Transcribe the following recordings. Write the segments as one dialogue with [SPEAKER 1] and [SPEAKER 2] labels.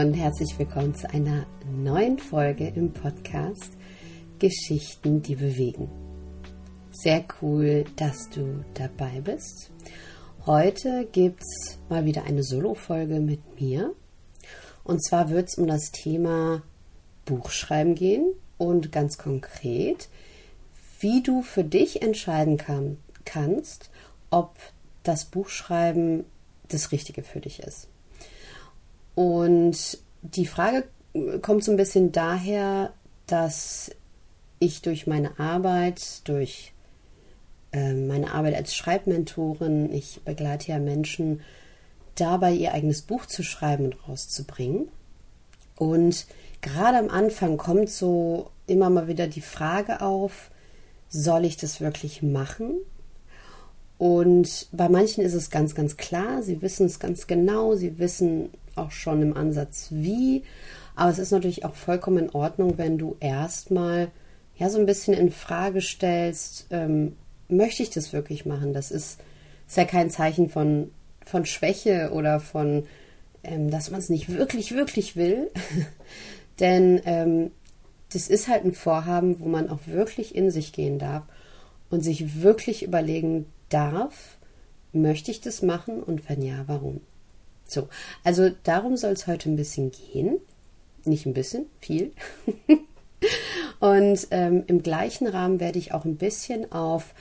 [SPEAKER 1] und herzlich willkommen zu einer neuen Folge im Podcast Geschichten, die bewegen. Sehr cool, dass du dabei bist. Heute gibt es mal wieder eine Solo-Folge mit mir. Und zwar wird es um das Thema Buchschreiben gehen und ganz konkret, wie du für dich entscheiden kann, kannst, ob das Buchschreiben das Richtige für dich ist. Und die Frage kommt so ein bisschen daher, dass ich durch meine Arbeit, durch äh, meine Arbeit als Schreibmentorin, ich begleite ja Menschen dabei, ihr eigenes Buch zu schreiben und rauszubringen. Und gerade am Anfang kommt so immer mal wieder die Frage auf, soll ich das wirklich machen? Und bei manchen ist es ganz, ganz klar, sie wissen es ganz genau, sie wissen auch schon im Ansatz wie. Aber es ist natürlich auch vollkommen in Ordnung, wenn du erstmal ja so ein bisschen in Frage stellst, ähm, möchte ich das wirklich machen? Das ist, ist ja kein Zeichen von, von Schwäche oder von, ähm, dass man es nicht wirklich, wirklich will. Denn ähm, das ist halt ein Vorhaben, wo man auch wirklich in sich gehen darf und sich wirklich überlegen darf, möchte ich das machen und wenn ja, warum? So, also darum soll es heute ein bisschen gehen. Nicht ein bisschen, viel. und ähm, im gleichen Rahmen werde ich auch ein bisschen auf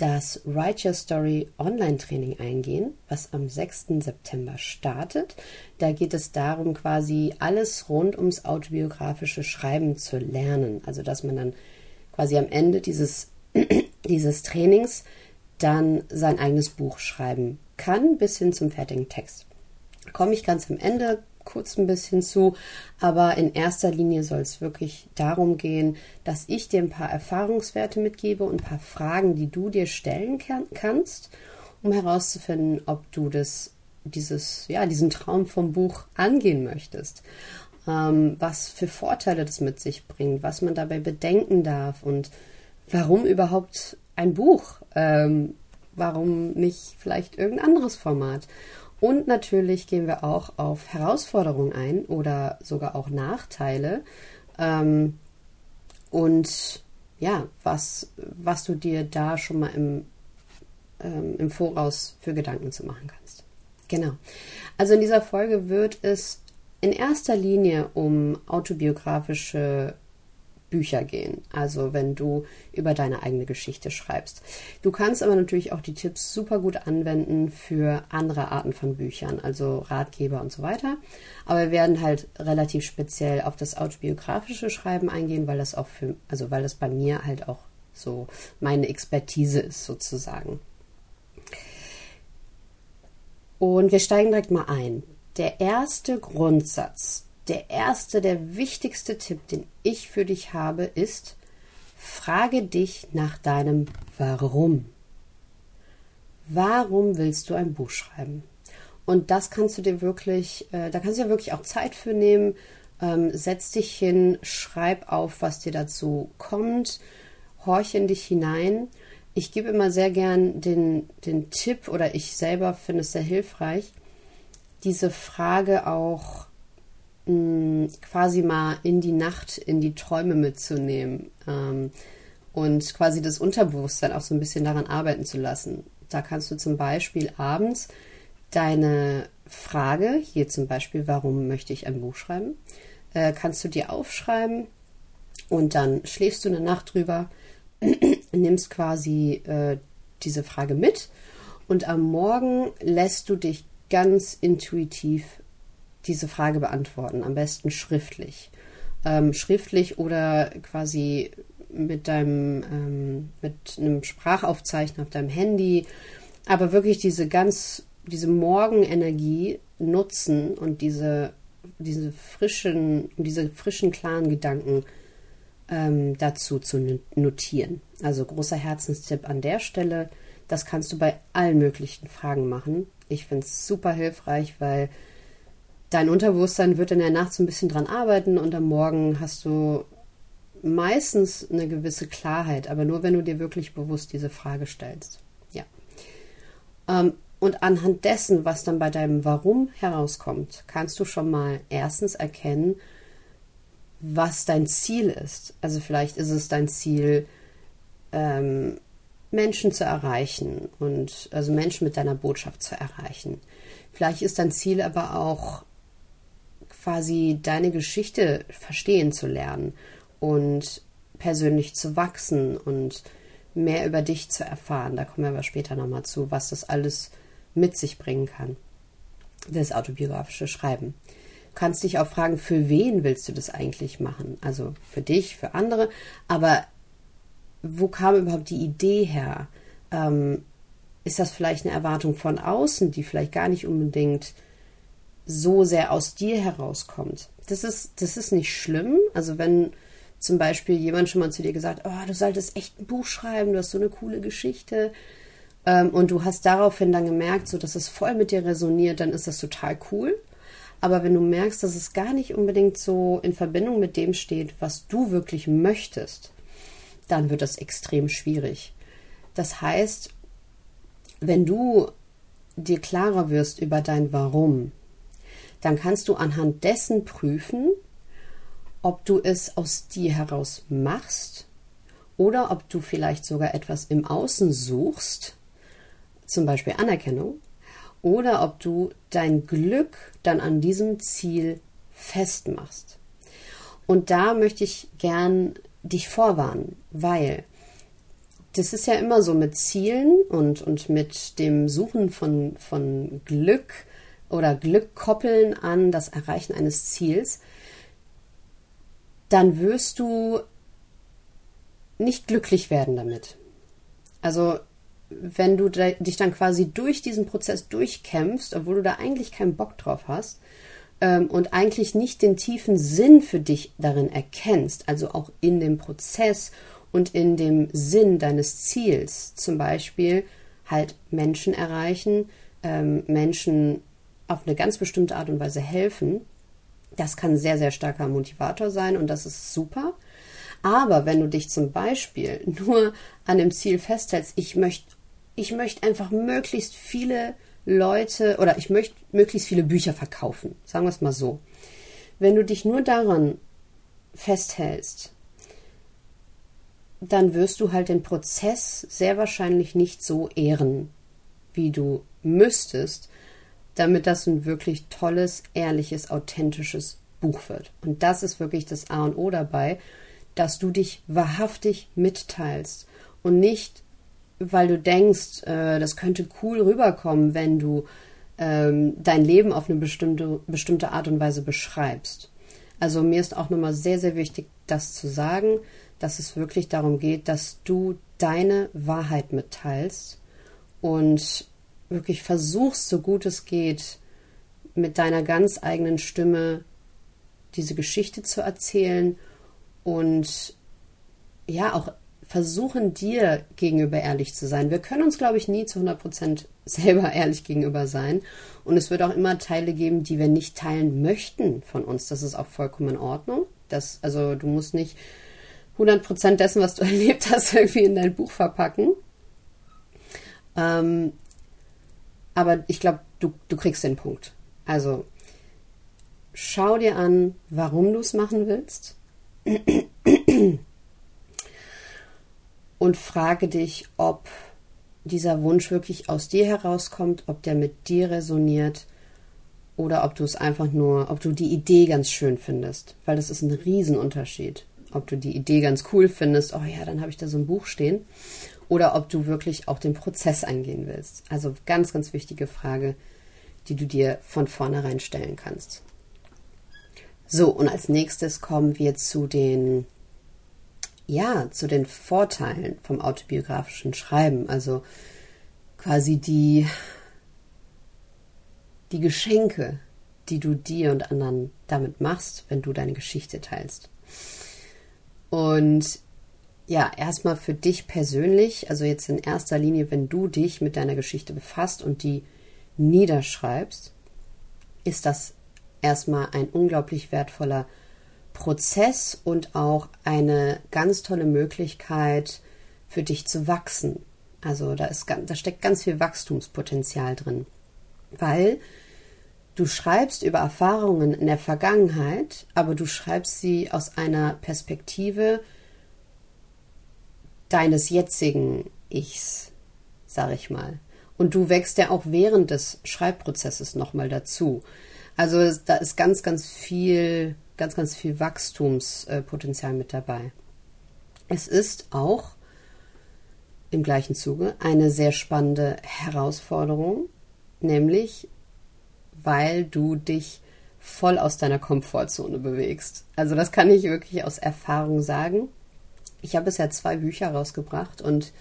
[SPEAKER 1] das Write Your Story Online-Training eingehen, was am 6. September startet. Da geht es darum, quasi alles rund ums autobiografische Schreiben zu lernen. Also, dass man dann quasi am Ende dieses, dieses Trainings dann sein eigenes Buch schreiben kann, bis hin zum fertigen Text. Komme ich ganz am Ende kurz ein bisschen zu, aber in erster Linie soll es wirklich darum gehen, dass ich dir ein paar Erfahrungswerte mitgebe und ein paar Fragen, die du dir stellen kann, kannst, um herauszufinden, ob du das, dieses, ja, diesen Traum vom Buch angehen möchtest. Ähm, was für Vorteile das mit sich bringt, was man dabei bedenken darf und warum überhaupt ein Buch? Ähm, warum nicht vielleicht irgendein anderes Format? Und natürlich gehen wir auch auf Herausforderungen ein oder sogar auch Nachteile. Ähm, und ja, was, was du dir da schon mal im, ähm, im Voraus für Gedanken zu machen kannst. Genau. Also in dieser Folge wird es in erster Linie um autobiografische Bücher gehen. Also wenn du über deine eigene Geschichte schreibst. Du kannst aber natürlich auch die Tipps super gut anwenden für andere Arten von Büchern, also Ratgeber und so weiter. Aber wir werden halt relativ speziell auf das autobiografische Schreiben eingehen, weil das auch für, also weil das bei mir halt auch so meine Expertise ist sozusagen. Und wir steigen direkt mal ein. Der erste Grundsatz, der erste, der wichtigste Tipp, den ich für dich habe, ist, frage dich nach deinem Warum. Warum willst du ein Buch schreiben? Und das kannst du dir wirklich, äh, da kannst du ja wirklich auch Zeit für nehmen. Ähm, setz dich hin, schreib auf, was dir dazu kommt, horch in dich hinein. Ich gebe immer sehr gern den, den Tipp oder ich selber finde es sehr hilfreich, diese Frage auch quasi mal in die Nacht, in die Träume mitzunehmen ähm, und quasi das Unterbewusstsein auch so ein bisschen daran arbeiten zu lassen. Da kannst du zum Beispiel abends deine Frage, hier zum Beispiel, warum möchte ich ein Buch schreiben, äh, kannst du dir aufschreiben und dann schläfst du eine Nacht drüber, nimmst quasi äh, diese Frage mit und am Morgen lässt du dich ganz intuitiv diese Frage beantworten, am besten schriftlich. Ähm, schriftlich oder quasi mit deinem, ähm, mit einem Sprachaufzeichner auf deinem Handy, aber wirklich diese ganz, diese Morgenenergie nutzen und diese, diese frischen, diese frischen, klaren Gedanken ähm, dazu zu notieren. Also großer Herzenstipp an der Stelle. Das kannst du bei allen möglichen Fragen machen. Ich finde es super hilfreich, weil dein Unterbewusstsein wird in der Nacht so ein bisschen dran arbeiten und am Morgen hast du meistens eine gewisse Klarheit, aber nur wenn du dir wirklich bewusst diese Frage stellst. Ja. Ähm, Und anhand dessen, was dann bei deinem Warum herauskommt, kannst du schon mal erstens erkennen, was dein Ziel ist. Also vielleicht ist es dein Ziel, ähm, Menschen zu erreichen und also Menschen mit deiner Botschaft zu erreichen. Vielleicht ist dein Ziel aber auch quasi deine Geschichte verstehen zu lernen und persönlich zu wachsen und mehr über dich zu erfahren. Da kommen wir aber später nochmal zu, was das alles mit sich bringen kann. Das autobiografische Schreiben. Du kannst dich auch fragen, für wen willst du das eigentlich machen? Also für dich, für andere, aber wo kam überhaupt die Idee her? Ähm, ist das vielleicht eine Erwartung von außen, die vielleicht gar nicht unbedingt so sehr aus dir herauskommt? Das ist, das ist nicht schlimm. Also wenn zum Beispiel jemand schon mal zu dir gesagt, oh, du solltest echt ein Buch schreiben, du hast so eine coole Geschichte. Ähm, und du hast daraufhin dann gemerkt, so dass es voll mit dir resoniert, dann ist das total cool. Aber wenn du merkst, dass es gar nicht unbedingt so in Verbindung mit dem steht, was du wirklich möchtest, dann wird das extrem schwierig. Das heißt, wenn du dir klarer wirst über dein Warum, dann kannst du anhand dessen prüfen, ob du es aus dir heraus machst oder ob du vielleicht sogar etwas im Außen suchst, zum Beispiel Anerkennung, oder ob du dein Glück dann an diesem Ziel festmachst. Und da möchte ich gern dich vorwarnen, weil das ist ja immer so mit Zielen und, und mit dem Suchen von, von Glück oder Glück koppeln an das Erreichen eines Ziels, dann wirst du nicht glücklich werden damit. Also wenn du dich dann quasi durch diesen Prozess durchkämpfst, obwohl du da eigentlich keinen Bock drauf hast ähm, und eigentlich nicht den tiefen Sinn für dich darin erkennst, also auch in dem Prozess und in dem Sinn deines Ziels, zum Beispiel halt Menschen erreichen, ähm, Menschen auf eine ganz bestimmte Art und Weise helfen, das kann sehr, sehr starker Motivator sein und das ist super. Aber wenn du dich zum Beispiel nur an dem Ziel festhältst, ich möchte, ich möchte einfach möglichst viele Leute oder ich möchte möglichst viele Bücher verkaufen, sagen wir es mal so. Wenn du dich nur daran festhältst, dann wirst du halt den Prozess sehr wahrscheinlich nicht so ehren, wie du müsstest, damit das ein wirklich tolles, ehrliches, authentisches Buch wird. Und das ist wirklich das A und O dabei, dass du dich wahrhaftig mitteilst und nicht, weil du denkst, äh, das könnte cool rüberkommen, wenn du ähm, dein Leben auf eine bestimmte, bestimmte Art und Weise beschreibst. Also mir ist auch nochmal sehr, sehr wichtig, das zu sagen, dass es wirklich darum geht, dass du deine Wahrheit mitteilst und wirklich versuchst, so gut es geht, mit deiner ganz eigenen Stimme diese Geschichte zu erzählen und ja, auch versuchen, dir gegenüber ehrlich zu sein. Wir können uns, glaube ich, nie zu 100% selber ehrlich gegenüber sein. Und es wird auch immer Teile geben, die wir nicht teilen möchten von uns. Das ist auch vollkommen in Ordnung. Das, also du musst nicht 100% dessen, was du erlebt hast, irgendwie in dein Buch verpacken. Ähm, aber ich glaube, du, du kriegst den Punkt. Also schau dir an, warum du es machen willst. Und frage dich, ob dieser Wunsch wirklich aus dir herauskommt, ob der mit dir resoniert oder ob du es einfach nur, ob du die Idee ganz schön findest, weil das ist ein Riesenunterschied. Ob du die Idee ganz cool findest, oh ja, dann habe ich da so ein Buch stehen, oder ob du wirklich auch den Prozess eingehen willst. Also ganz, ganz wichtige Frage, die du dir von vornherein stellen kannst. So, und als nächstes kommen wir zu den, ja, zu den Vorteilen vom autobiografischen Schreiben. Also quasi die, die Geschenke, die du dir und anderen damit machst, wenn du deine Geschichte teilst. Und ja, erstmal für dich persönlich, also jetzt in erster Linie, wenn du dich mit deiner Geschichte befasst und die niederschreibst, ist das erstmal ein unglaublich wertvoller Prozess und auch eine ganz tolle Möglichkeit für dich zu wachsen. Also da, ist, da steckt ganz viel Wachstumspotenzial drin. Weil du schreibst über Erfahrungen in der Vergangenheit, aber du schreibst sie aus einer Perspektive deines jetzigen Ichs, sag ich mal. Und du wächst ja auch während des Schreibprozesses nochmal dazu. Also da ist ganz, ganz viel, ganz, ganz viel Wachstumspotenzial mit dabei. Es ist auch im gleichen Zuge eine sehr spannende Herausforderung, nämlich weil du dich voll aus deiner Komfortzone bewegst. Also das kann ich wirklich aus Erfahrung sagen. Ich habe bisher zwei Bücher rausgebracht und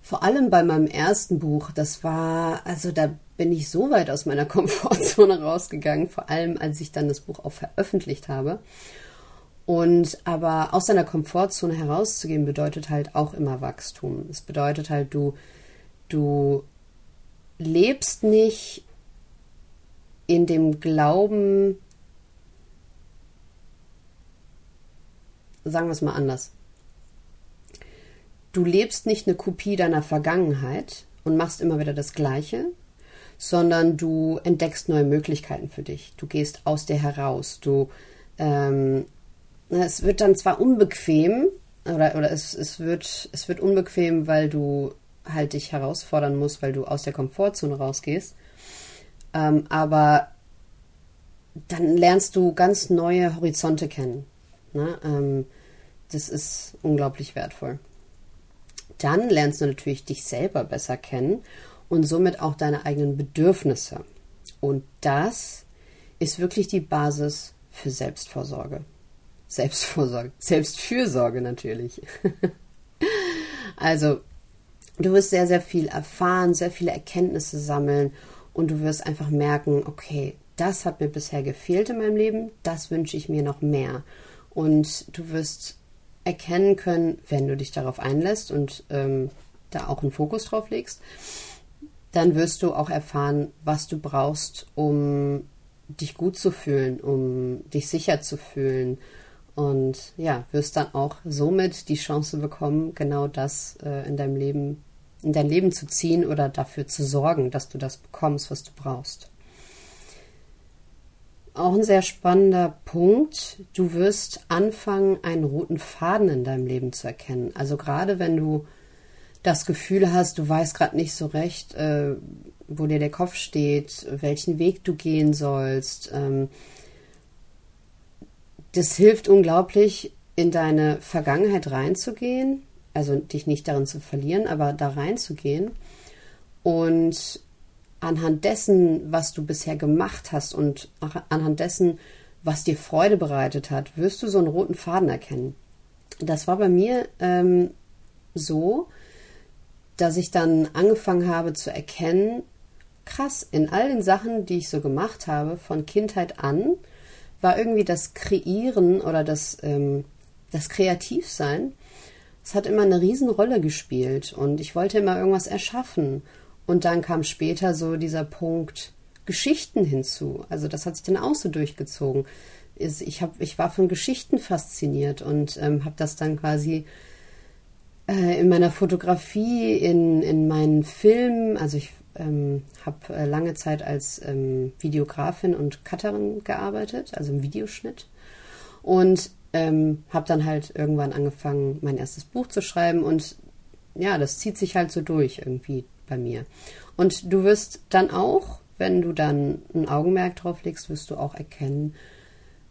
[SPEAKER 1] vor allem bei meinem ersten Buch, das war, also da bin ich so weit aus meiner Komfortzone rausgegangen, vor allem als ich dann das Buch auch veröffentlicht habe. Und aber aus deiner Komfortzone herauszugehen bedeutet halt auch immer Wachstum. Es bedeutet halt, du, du lebst nicht in dem Glauben, sagen wir es mal anders. Du lebst nicht eine Kopie deiner Vergangenheit und machst immer wieder das Gleiche, sondern du entdeckst neue Möglichkeiten für dich. Du gehst aus dir heraus. Du ähm, es wird dann zwar unbequem, oder, oder es, es, wird, es wird unbequem, weil du halt dich herausfordern musst, weil du aus der Komfortzone rausgehst. Ähm, aber dann lernst du ganz neue Horizonte kennen. Ne? Ähm, das ist unglaublich wertvoll. Dann lernst du natürlich dich selber besser kennen und somit auch deine eigenen Bedürfnisse. Und das ist wirklich die Basis für Selbstvorsorge. Selbstvorsorge, Selbstfürsorge natürlich. also, du wirst sehr, sehr viel erfahren, sehr viele Erkenntnisse sammeln und du wirst einfach merken, okay, das hat mir bisher gefehlt in meinem Leben, das wünsche ich mir noch mehr. Und du wirst erkennen können, wenn du dich darauf einlässt und ähm, da auch einen Fokus drauf legst, dann wirst du auch erfahren, was du brauchst, um dich gut zu fühlen, um dich sicher zu fühlen, und ja, wirst dann auch somit die Chance bekommen, genau das äh, in deinem Leben, in dein Leben zu ziehen oder dafür zu sorgen, dass du das bekommst, was du brauchst. Auch ein sehr spannender Punkt. Du wirst anfangen, einen roten Faden in deinem Leben zu erkennen. Also gerade wenn du das Gefühl hast, du weißt gerade nicht so recht, äh, wo dir der Kopf steht, welchen Weg du gehen sollst, ähm, das hilft unglaublich, in deine Vergangenheit reinzugehen, also dich nicht darin zu verlieren, aber da reinzugehen und anhand dessen, was du bisher gemacht hast und anhand dessen, was dir Freude bereitet hat, wirst du so einen roten Faden erkennen. Das war bei mir ähm, so, dass ich dann angefangen habe zu erkennen, krass, in all den Sachen, die ich so gemacht habe, von Kindheit an, war irgendwie das Kreieren oder das, ähm, das Kreativsein. Es hat immer eine Riesenrolle gespielt und ich wollte immer irgendwas erschaffen. Und dann kam später so dieser Punkt Geschichten hinzu. Also das hat sich dann auch so durchgezogen. Ich, hab, ich war von Geschichten fasziniert und ähm, habe das dann quasi äh, in meiner Fotografie, in, in meinen Filmen, also ich ähm, habe äh, lange Zeit als ähm, Videografin und Cutterin gearbeitet, also im Videoschnitt. Und ähm, habe dann halt irgendwann angefangen, mein erstes Buch zu schreiben. Und ja, das zieht sich halt so durch irgendwie bei mir. Und du wirst dann auch, wenn du dann ein Augenmerk drauf legst, wirst du auch erkennen,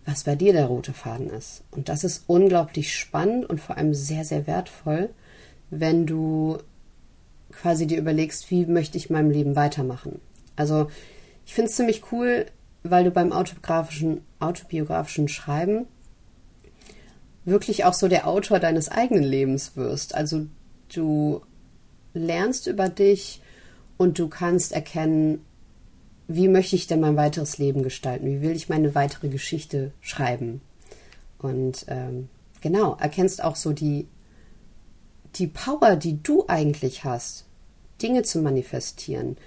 [SPEAKER 1] was bei dir der rote Faden ist. Und das ist unglaublich spannend und vor allem sehr, sehr wertvoll, wenn du quasi dir überlegst, wie möchte ich meinem Leben weitermachen. Also ich finde es ziemlich cool, weil du beim autobiografischen, autobiografischen Schreiben wirklich auch so der Autor deines eigenen Lebens wirst. Also du lernst über dich und du kannst erkennen, wie möchte ich denn mein weiteres Leben gestalten? Wie will ich meine weitere Geschichte schreiben? Und ähm, genau, erkennst auch so die, die Power, die du eigentlich hast, Dinge zu manifestieren.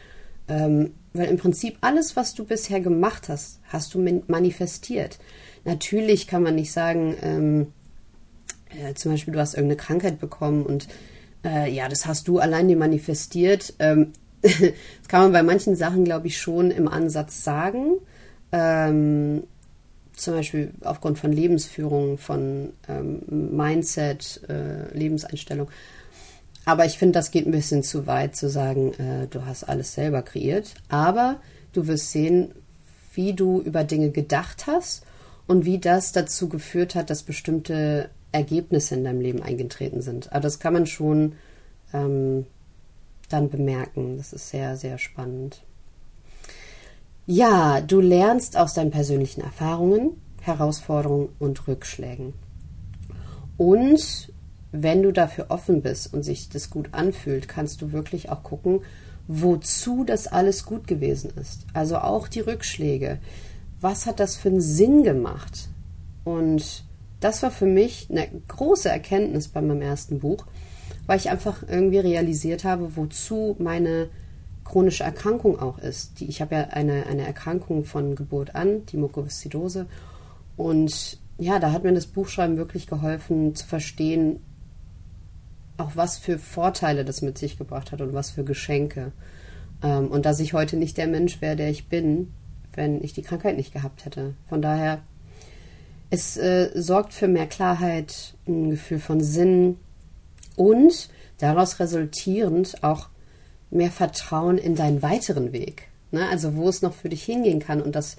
[SPEAKER 1] Ähm, weil im Prinzip alles, was du bisher gemacht hast, hast du manifestiert. Natürlich kann man nicht sagen, ähm, äh, zum Beispiel, du hast irgendeine Krankheit bekommen und äh, ja, das hast du allein dir manifestiert. Ähm, das kann man bei manchen Sachen, glaube ich, schon im Ansatz sagen. Ähm, zum Beispiel aufgrund von Lebensführung, von ähm, Mindset, äh, Lebenseinstellung. Aber ich finde, das geht ein bisschen zu weit zu sagen, äh, du hast alles selber kreiert. Aber du wirst sehen, wie du über Dinge gedacht hast und wie das dazu geführt hat, dass bestimmte Ergebnisse in deinem Leben eingetreten sind. Aber das kann man schon ähm, dann bemerken. Das ist sehr, sehr spannend. Ja, du lernst aus deinen persönlichen Erfahrungen, Herausforderungen und Rückschlägen. Und wenn du dafür offen bist und sich das gut anfühlt, kannst du wirklich auch gucken, wozu das alles gut gewesen ist. Also auch die Rückschläge. Was hat das für einen Sinn gemacht? Und das war für mich eine große Erkenntnis bei meinem ersten Buch, weil ich einfach irgendwie realisiert habe, wozu meine chronische Erkrankung auch ist. Die, ich habe ja eine, eine Erkrankung von Geburt an, die Mukoviszidose. Und ja, da hat mir das Buchschreiben wirklich geholfen zu verstehen, auch was für Vorteile das mit sich gebracht hat und was für Geschenke. Ähm, und dass ich heute nicht der Mensch wäre, der ich bin, wenn ich die Krankheit nicht gehabt hätte. Von daher, es äh, sorgt für mehr Klarheit, ein Gefühl von Sinn und daraus resultierend auch mehr Vertrauen in deinen weiteren Weg. Ne? Also wo es noch für dich hingehen kann und dass,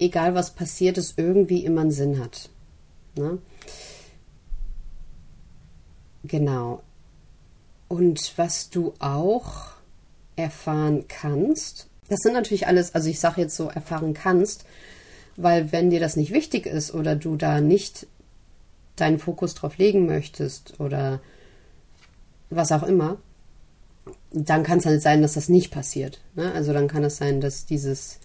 [SPEAKER 1] egal was passiert, es irgendwie immer einen Sinn hat. Ne? Genau. Und was du auch erfahren kannst, das sind natürlich alles, also ich sage jetzt so, erfahren kannst, weil wenn dir das nicht wichtig ist oder du da nicht deinen Fokus drauf legen möchtest oder was auch immer, dann kann es halt sein, dass das nicht passiert. Ne? Also dann kann es sein, dass dieses,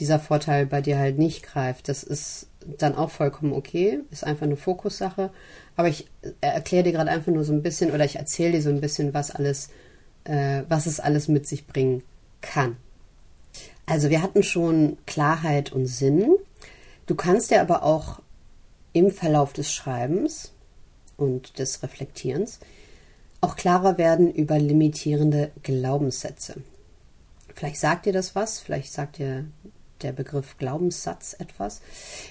[SPEAKER 1] dieser Vorteil bei dir halt nicht greift. Das ist dann auch vollkommen okay, ist einfach eine Fokussache. Aber ich erkläre dir gerade einfach nur so ein bisschen oder ich erzähle dir so ein bisschen, was alles, äh, was es alles mit sich bringen kann. Also wir hatten schon Klarheit und Sinn. Du kannst dir aber auch im Verlauf des Schreibens und des Reflektierens auch klarer werden über limitierende Glaubenssätze. Vielleicht sagt dir das was, vielleicht sagt dir der Begriff Glaubenssatz etwas.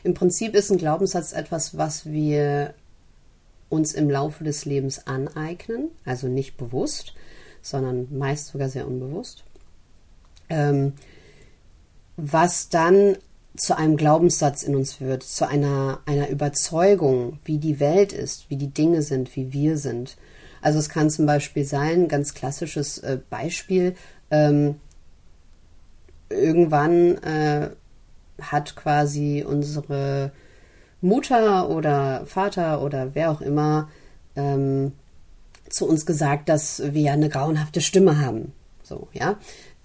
[SPEAKER 1] Im Prinzip ist ein Glaubenssatz etwas, was wir uns im Laufe des Lebens aneignen, also nicht bewusst, sondern meist sogar sehr unbewusst, ähm, was dann zu einem Glaubenssatz in uns wird, zu einer, einer Überzeugung, wie die Welt ist, wie die Dinge sind, wie wir sind. Also es kann zum Beispiel sein, ganz klassisches äh, Beispiel, ähm, irgendwann äh, hat quasi unsere Mutter oder Vater oder wer auch immer ähm, zu uns gesagt, dass wir eine grauenhafte Stimme haben. So, ja.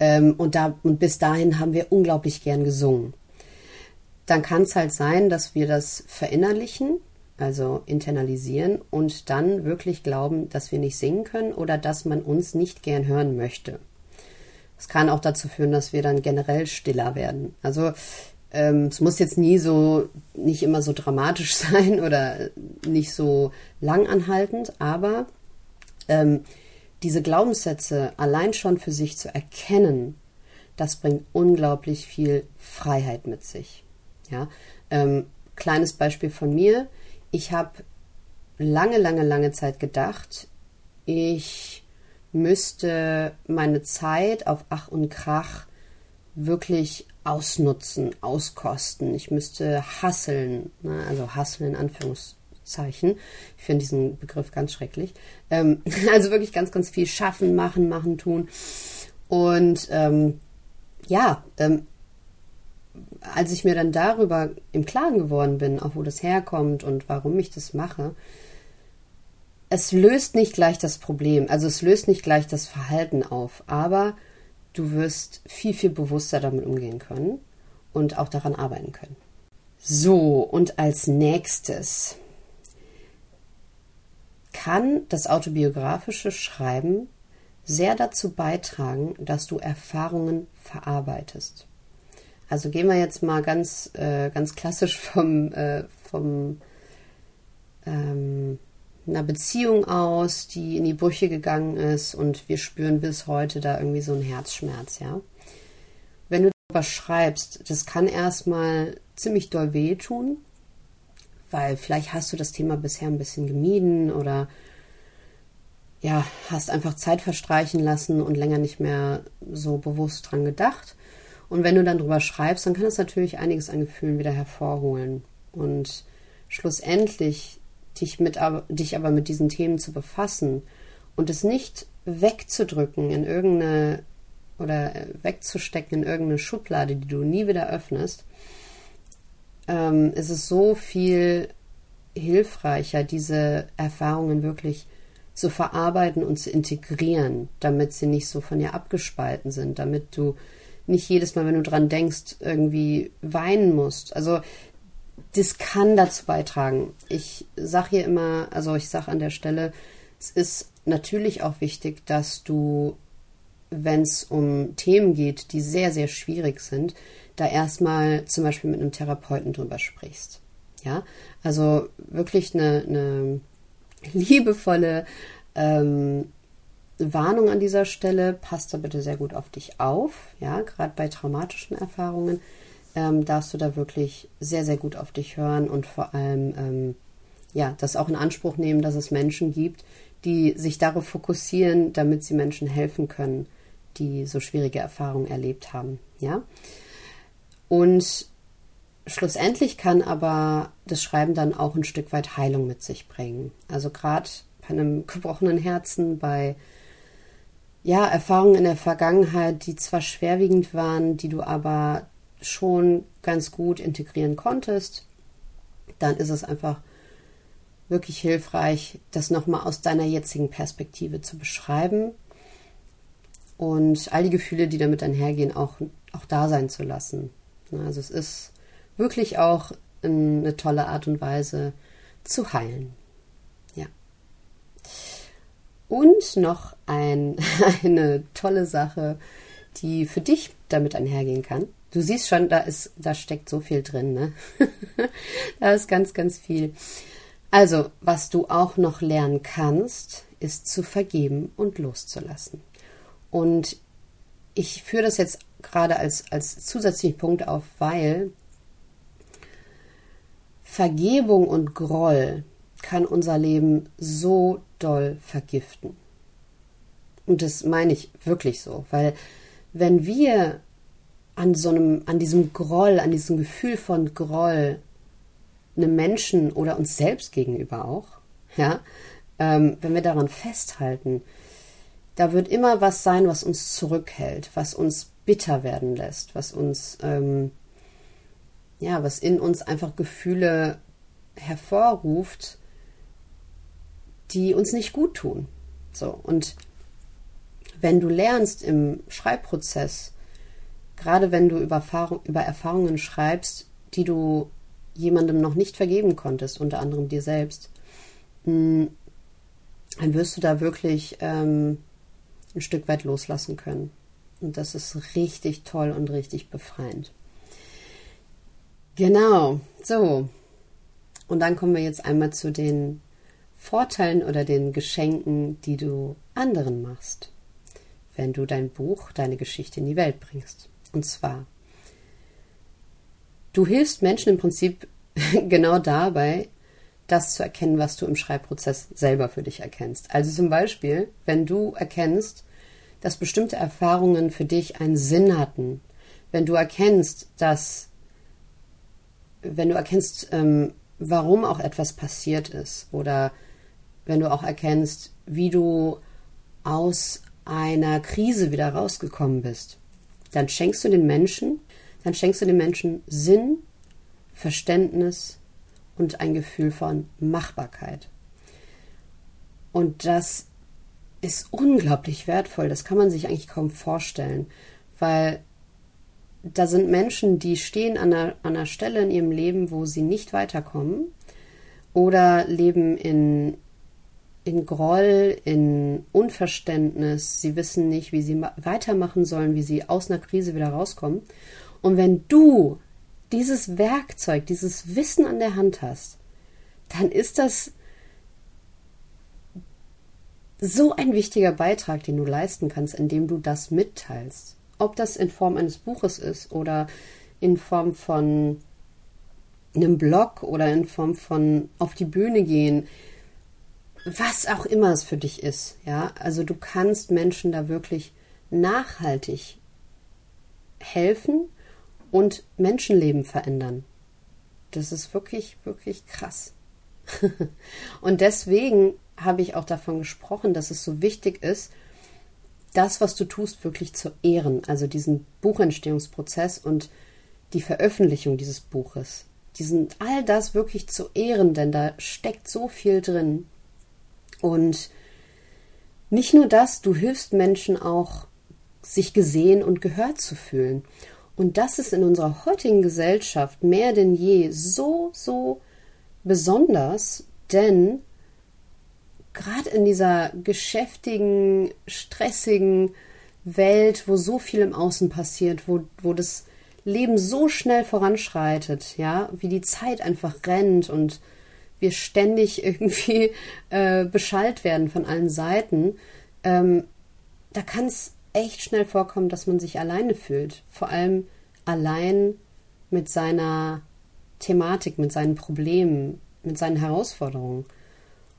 [SPEAKER 1] Ähm, und, da, und bis dahin haben wir unglaublich gern gesungen. Dann kann es halt sein, dass wir das verinnerlichen also internalisieren und dann wirklich glauben, dass wir nicht singen können oder dass man uns nicht gern hören möchte. Das kann auch dazu führen, dass wir dann generell stiller werden. Also ähm, es muss jetzt nie so, nicht immer so dramatisch sein oder nicht so langanhaltend, aber ähm, diese Glaubenssätze allein schon für sich zu erkennen, das bringt unglaublich viel Freiheit mit sich. Ja, ähm, kleines Beispiel von mir ich habe lange, lange, lange Zeit gedacht, ich müsste meine Zeit auf Ach und Krach wirklich ausnutzen, auskosten. Ich müsste hasseln, ne? also hasseln in Anführungszeichen. Ich finde diesen Begriff ganz schrecklich. Ähm, also wirklich ganz, ganz viel schaffen, machen, machen, tun. Und ähm, ja, ähm, als ich mir dann darüber im Klaren geworden bin, auch wo das herkommt und warum ich das mache, es löst nicht gleich das Problem, also es löst nicht gleich das Verhalten auf, aber du wirst viel, viel bewusster damit umgehen können und auch daran arbeiten können. So, und als nächstes kann das autobiografische Schreiben sehr dazu beitragen, dass du Erfahrungen verarbeitest. Also gehen wir jetzt mal ganz, äh, ganz klassisch vom, äh, vom ähm, einer Beziehung aus, die in die Brüche gegangen ist und wir spüren bis heute da irgendwie so einen Herzschmerz, ja. Wenn du darüber schreibst, das kann erstmal ziemlich doll wehtun, weil vielleicht hast du das Thema bisher ein bisschen gemieden oder ja, hast einfach Zeit verstreichen lassen und länger nicht mehr so bewusst dran gedacht. Und wenn du dann drüber schreibst, dann kann es natürlich einiges an Gefühlen wieder hervorholen. Und schlussendlich dich, mit, dich aber mit diesen Themen zu befassen und es nicht wegzudrücken in irgendeine oder wegzustecken in irgendeine Schublade, die du nie wieder öffnest, ähm, ist so viel hilfreicher, diese Erfahrungen wirklich zu verarbeiten und zu integrieren, damit sie nicht so von dir abgespalten sind, damit du nicht jedes Mal, wenn du dran denkst, irgendwie weinen musst. Also das kann dazu beitragen. Ich sage hier immer, also ich sage an der Stelle, es ist natürlich auch wichtig, dass du, wenn es um Themen geht, die sehr, sehr schwierig sind, da erstmal zum Beispiel mit einem Therapeuten drüber sprichst. Ja, also wirklich eine, eine liebevolle ähm, Warnung an dieser Stelle. Passt da bitte sehr gut auf dich auf. Ja, gerade bei traumatischen Erfahrungen ähm, darfst du da wirklich sehr, sehr gut auf dich hören und vor allem ähm, ja, das auch in Anspruch nehmen, dass es Menschen gibt, die sich darauf fokussieren, damit sie Menschen helfen können, die so schwierige Erfahrungen erlebt haben. Ja. Und schlussendlich kann aber das Schreiben dann auch ein Stück weit Heilung mit sich bringen. Also gerade bei einem gebrochenen Herzen, bei ja, Erfahrungen in der Vergangenheit, die zwar schwerwiegend waren, die du aber schon ganz gut integrieren konntest, dann ist es einfach wirklich hilfreich, das nochmal aus deiner jetzigen Perspektive zu beschreiben und all die Gefühle, die damit einhergehen, auch, auch da sein zu lassen. Also es ist wirklich auch eine tolle Art und Weise zu heilen. Ja. Und noch ein, eine tolle Sache, die für dich damit einhergehen kann. Du siehst schon, da ist, da steckt so viel drin, ne? da ist ganz, ganz viel. Also, was du auch noch lernen kannst, ist zu vergeben und loszulassen. Und ich führe das jetzt gerade als, als zusätzlichen Punkt auf, weil Vergebung und Groll kann unser Leben so doll vergiften. Und das meine ich wirklich so, weil wenn wir an so einem, an diesem Groll, an diesem Gefühl von Groll einem Menschen oder uns selbst gegenüber auch, ja, ähm, wenn wir daran festhalten, da wird immer was sein, was uns zurückhält, was uns bitter werden lässt, was uns, ähm, ja, was in uns einfach Gefühle hervorruft, die uns nicht gut tun. So, und wenn du lernst im Schreibprozess, gerade wenn du über, Erfahrung, über Erfahrungen schreibst, die du jemandem noch nicht vergeben konntest, unter anderem dir selbst, mm, dann wirst du da wirklich ähm, ein Stück weit loslassen können. Und das ist richtig toll und richtig befreiend. Genau, so. Und dann kommen wir jetzt einmal zu den Vorteilen oder den Geschenken, die du anderen machst, wenn du dein Buch, deine Geschichte in die Welt bringst. Und zwar, du hilfst Menschen im Prinzip genau dabei, das zu erkennen, was du im Schreibprozess selber für dich erkennst. Also zum Beispiel, wenn du erkennst, dass bestimmte Erfahrungen für dich einen Sinn hatten, wenn du erkennst, dass, wenn du erkennst, ähm, warum auch etwas passiert ist, oder wenn du auch erkennst, wie du aus einer Krise wieder rausgekommen bist, dann schenkst du den Menschen, dann schenkst du den Menschen Sinn, Verständnis und ein Gefühl von Machbarkeit. Und das ist unglaublich wertvoll. Das kann man sich eigentlich kaum vorstellen, weil da sind Menschen, die stehen an einer, an einer Stelle in ihrem Leben, wo sie nicht weiterkommen oder leben in in Groll, in Unverständnis. Sie wissen nicht, wie sie weitermachen sollen, wie sie aus einer Krise wieder rauskommen. Und wenn du dieses Werkzeug, dieses Wissen an der Hand hast, dann ist das so ein wichtiger Beitrag, den du leisten kannst, indem du das mitteilst. Ob das in Form eines Buches ist oder in Form von einem Blog oder in Form von auf die Bühne gehen, was auch immer es für dich ist, ja. Also du kannst Menschen da wirklich nachhaltig helfen und Menschenleben verändern. Das ist wirklich, wirklich krass. und deswegen habe ich auch davon gesprochen, dass es so wichtig ist, das, was du tust, wirklich zu ehren. Also diesen Buchentstehungsprozess und die Veröffentlichung dieses Buches. Diesen, all das wirklich zu ehren, denn da steckt so viel drin. Und nicht nur das, du hilfst Menschen auch, sich gesehen und gehört zu fühlen. Und das ist in unserer heutigen Gesellschaft mehr denn je so, so besonders, denn gerade in dieser geschäftigen, stressigen Welt, wo so viel im Außen passiert, wo, wo das Leben so schnell voranschreitet, ja, wie die Zeit einfach rennt und wir ständig irgendwie äh, beschallt werden von allen Seiten, ähm, da kann es echt schnell vorkommen, dass man sich alleine fühlt. Vor allem allein mit seiner Thematik, mit seinen Problemen, mit seinen Herausforderungen.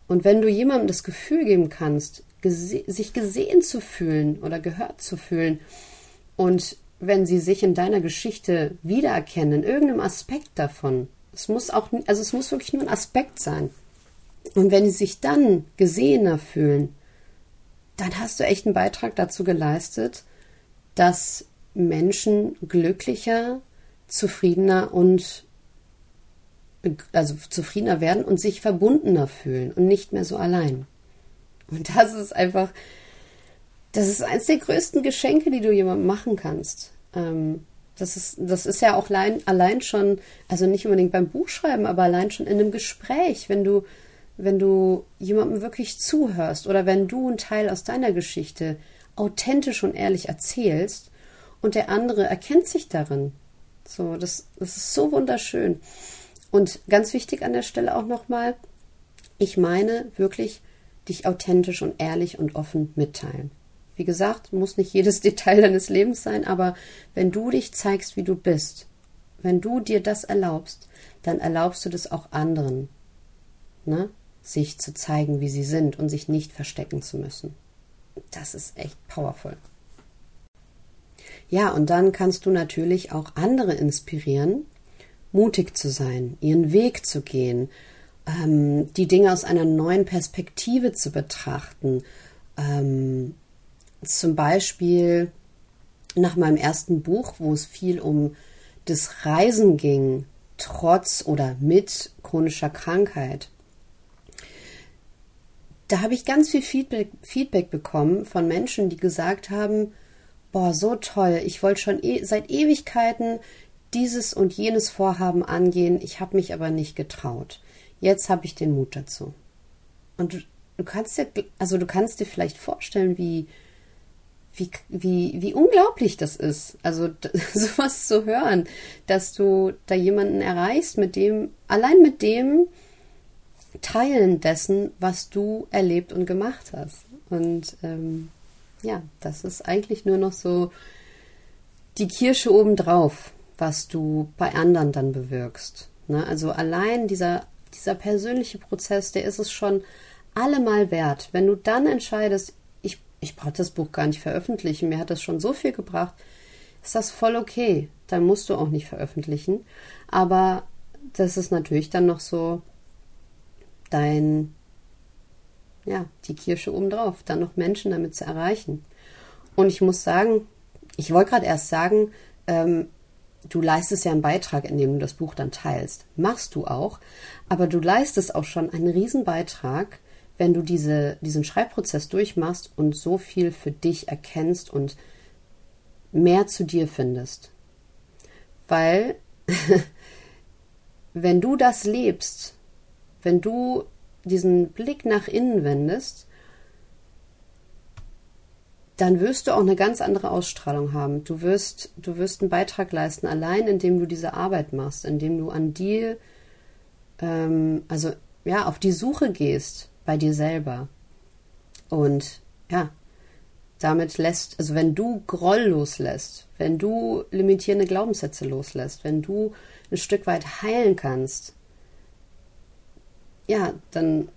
[SPEAKER 1] Und wenn du jemandem das Gefühl geben kannst, gese sich gesehen zu fühlen oder gehört zu fühlen und wenn sie sich in deiner Geschichte wiedererkennen, in irgendeinem Aspekt davon, es muss auch, also es muss wirklich nur ein Aspekt sein. Und wenn sie sich dann gesehener fühlen, dann hast du echt einen Beitrag dazu geleistet, dass Menschen glücklicher, zufriedener und also zufriedener werden und sich verbundener fühlen und nicht mehr so allein. Und das ist einfach, das ist eines der größten Geschenke, die du jemandem machen kannst. Ähm, das ist, das ist ja auch allein, allein schon, also nicht unbedingt beim Buchschreiben, aber allein schon in einem Gespräch, wenn du, wenn du jemandem wirklich zuhörst oder wenn du einen Teil aus deiner Geschichte authentisch und ehrlich erzählst und der andere erkennt sich darin. So, das, das ist so wunderschön. Und ganz wichtig an der Stelle auch nochmal, ich meine wirklich dich authentisch und ehrlich und offen mitteilen. Wie gesagt, muss nicht jedes Detail deines Lebens sein, aber wenn du dich zeigst, wie du bist, wenn du dir das erlaubst, dann erlaubst du das auch anderen, ne? sich zu zeigen, wie sie sind und sich nicht verstecken zu müssen. Das ist echt powerful. Ja, und dann kannst du natürlich auch andere inspirieren, mutig zu sein, ihren Weg zu gehen, ähm, die Dinge aus einer neuen Perspektive zu betrachten. Ähm, zum Beispiel nach meinem ersten Buch, wo es viel um das Reisen ging, trotz oder mit chronischer Krankheit. Da habe ich ganz viel Feedback, Feedback bekommen von Menschen, die gesagt haben, boah, so toll, ich wollte schon e seit Ewigkeiten dieses und jenes Vorhaben angehen, ich habe mich aber nicht getraut. Jetzt habe ich den Mut dazu. Und du, du, kannst dir, also du kannst dir vielleicht vorstellen, wie, wie, wie, wie unglaublich das ist. Also sowas zu hören, dass du da jemanden erreichst, mit dem, allein mit dem Teilen dessen, was du erlebt und gemacht hast. Und ähm, ja, das ist eigentlich nur noch so die Kirsche obendrauf was du bei anderen dann bewirkst. Ne? Also allein dieser, dieser persönliche Prozess, der ist es schon allemal wert. Wenn du dann entscheidest, ich, ich brauche das Buch gar nicht veröffentlichen, mir hat das schon so viel gebracht, ist das voll okay. Dann musst du auch nicht veröffentlichen. Aber das ist natürlich dann noch so dein, ja, die Kirsche obendrauf, dann noch Menschen damit zu erreichen. Und ich muss sagen, ich wollte gerade erst sagen, ähm, du leistest ja einen Beitrag, indem du das Buch dann teilst. Machst du auch, aber du leistest auch schon einen Riesenbeitrag, wenn du diese, diesen Schreibprozess durchmachst und so viel für dich erkennst und mehr zu dir findest. Weil, wenn du das lebst, wenn du diesen Blick nach innen wendest, dann wirst du auch eine ganz andere Ausstrahlung haben. Du wirst, du wirst einen Beitrag leisten, allein indem du diese Arbeit machst, indem du an dir, ähm, also ja, auf die Suche gehst bei dir selber. Und ja, damit lässt, also wenn du Groll loslässt, wenn du limitierende Glaubenssätze loslässt, wenn du ein Stück weit heilen kannst, ja, dann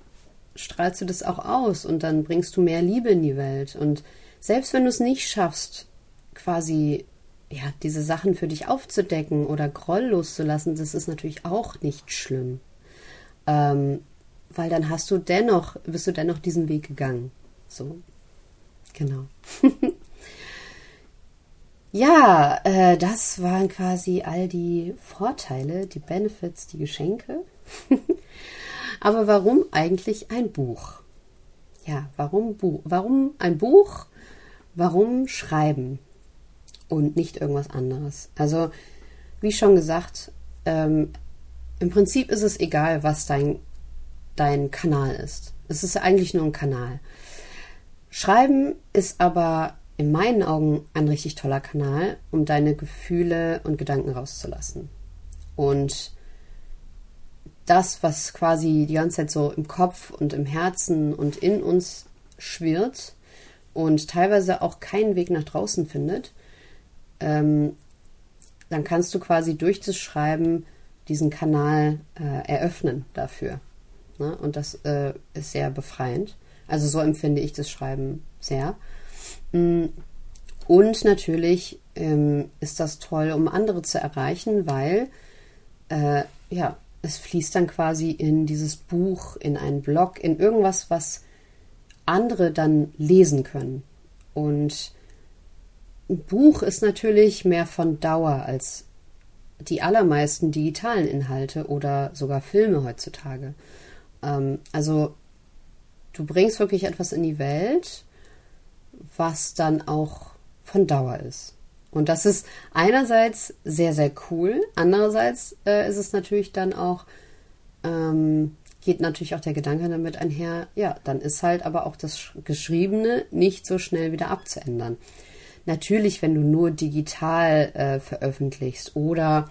[SPEAKER 1] strahlst du das auch aus und dann bringst du mehr Liebe in die Welt. Und selbst wenn du es nicht schaffst, quasi ja, diese Sachen für dich aufzudecken oder Groll loszulassen, das ist natürlich auch nicht schlimm. Ähm, weil dann hast du dennoch, bist du dennoch diesen Weg gegangen. So. Genau. ja, äh, das waren quasi all die Vorteile, die Benefits, die Geschenke. Aber warum eigentlich ein Buch? Ja, warum Buch? Warum ein Buch? Warum schreiben und nicht irgendwas anderes? Also, wie schon gesagt, ähm, im Prinzip ist es egal, was dein, dein Kanal ist. Es ist eigentlich nur ein Kanal. Schreiben ist aber in meinen Augen ein richtig toller Kanal, um deine Gefühle und Gedanken rauszulassen. Und das, was quasi die ganze Zeit so im Kopf und im Herzen und in uns schwirrt und teilweise auch keinen Weg nach draußen findet, ähm, dann kannst du quasi durch das Schreiben diesen Kanal äh, eröffnen dafür. Ne? Und das äh, ist sehr befreiend. Also so empfinde ich das Schreiben sehr. Mm, und natürlich ähm, ist das toll, um andere zu erreichen, weil äh, ja, es fließt dann quasi in dieses Buch, in einen Blog, in irgendwas, was andere dann lesen können. Und ein Buch ist natürlich mehr von Dauer als die allermeisten digitalen Inhalte oder sogar Filme heutzutage. Ähm, also du bringst wirklich etwas in die Welt, was dann auch von Dauer ist. Und das ist einerseits sehr, sehr cool. Andererseits äh, ist es natürlich dann auch, ähm, geht natürlich auch der Gedanke damit einher, ja, dann ist halt aber auch das Geschriebene nicht so schnell wieder abzuändern. Natürlich, wenn du nur digital äh, veröffentlichst oder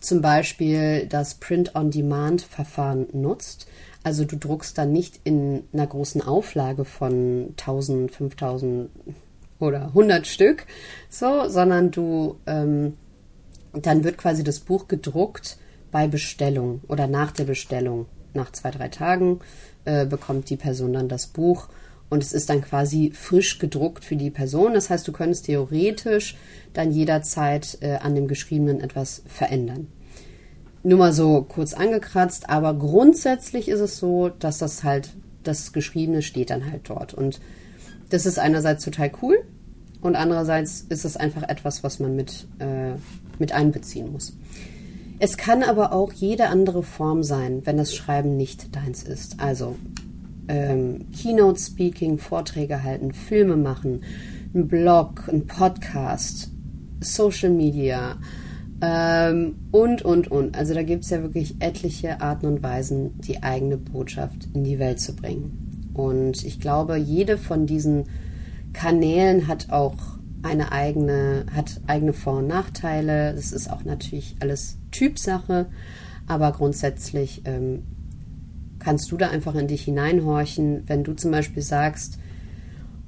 [SPEAKER 1] zum Beispiel das Print-on-Demand-Verfahren nutzt, also du druckst dann nicht in einer großen Auflage von 1000, 5000 oder 100 Stück, so, sondern du, ähm, dann wird quasi das Buch gedruckt bei Bestellung oder nach der Bestellung. Nach zwei, drei Tagen äh, bekommt die Person dann das Buch und es ist dann quasi frisch gedruckt für die Person. Das heißt, du könntest theoretisch dann jederzeit äh, an dem Geschriebenen etwas verändern. Nur mal so kurz angekratzt, aber grundsätzlich ist es so, dass das halt, das Geschriebene steht dann halt dort. Und das ist einerseits total cool und andererseits ist es einfach etwas, was man mit, äh, mit einbeziehen muss. Es kann aber auch jede andere Form sein, wenn das Schreiben nicht deins ist. Also ähm, Keynote Speaking, Vorträge halten, Filme machen, ein Blog, ein Podcast, Social Media ähm, und, und, und. Also da gibt es ja wirklich etliche Arten und Weisen, die eigene Botschaft in die Welt zu bringen. Und ich glaube, jede von diesen Kanälen hat auch eine eigene, hat eigene Vor- und Nachteile. Das ist auch natürlich alles Typsache, aber grundsätzlich ähm, kannst du da einfach in dich hineinhorchen, wenn du zum Beispiel sagst,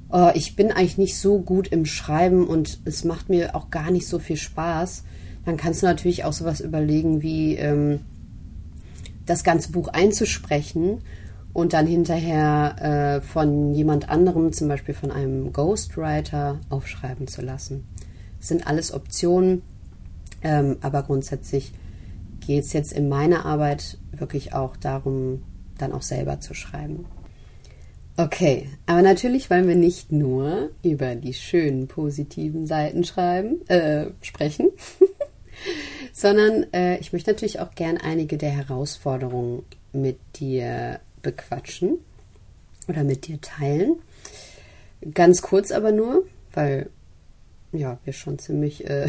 [SPEAKER 1] oh, ich bin eigentlich nicht so gut im Schreiben und es macht mir auch gar nicht so viel Spaß, dann kannst du natürlich auch sowas überlegen wie ähm, das ganze Buch einzusprechen und dann hinterher äh, von jemand anderem, zum Beispiel von einem Ghostwriter, aufschreiben zu lassen. Das sind alles Optionen, ähm, aber grundsätzlich geht es jetzt in meiner Arbeit wirklich auch darum, dann auch selber zu schreiben. Okay, aber natürlich wollen wir nicht nur über die schönen positiven Seiten schreiben, äh, sprechen, sondern äh, ich möchte natürlich auch gern einige der Herausforderungen mit dir bequatschen oder mit dir teilen. Ganz kurz aber nur, weil ja, wir schon ziemlich, äh,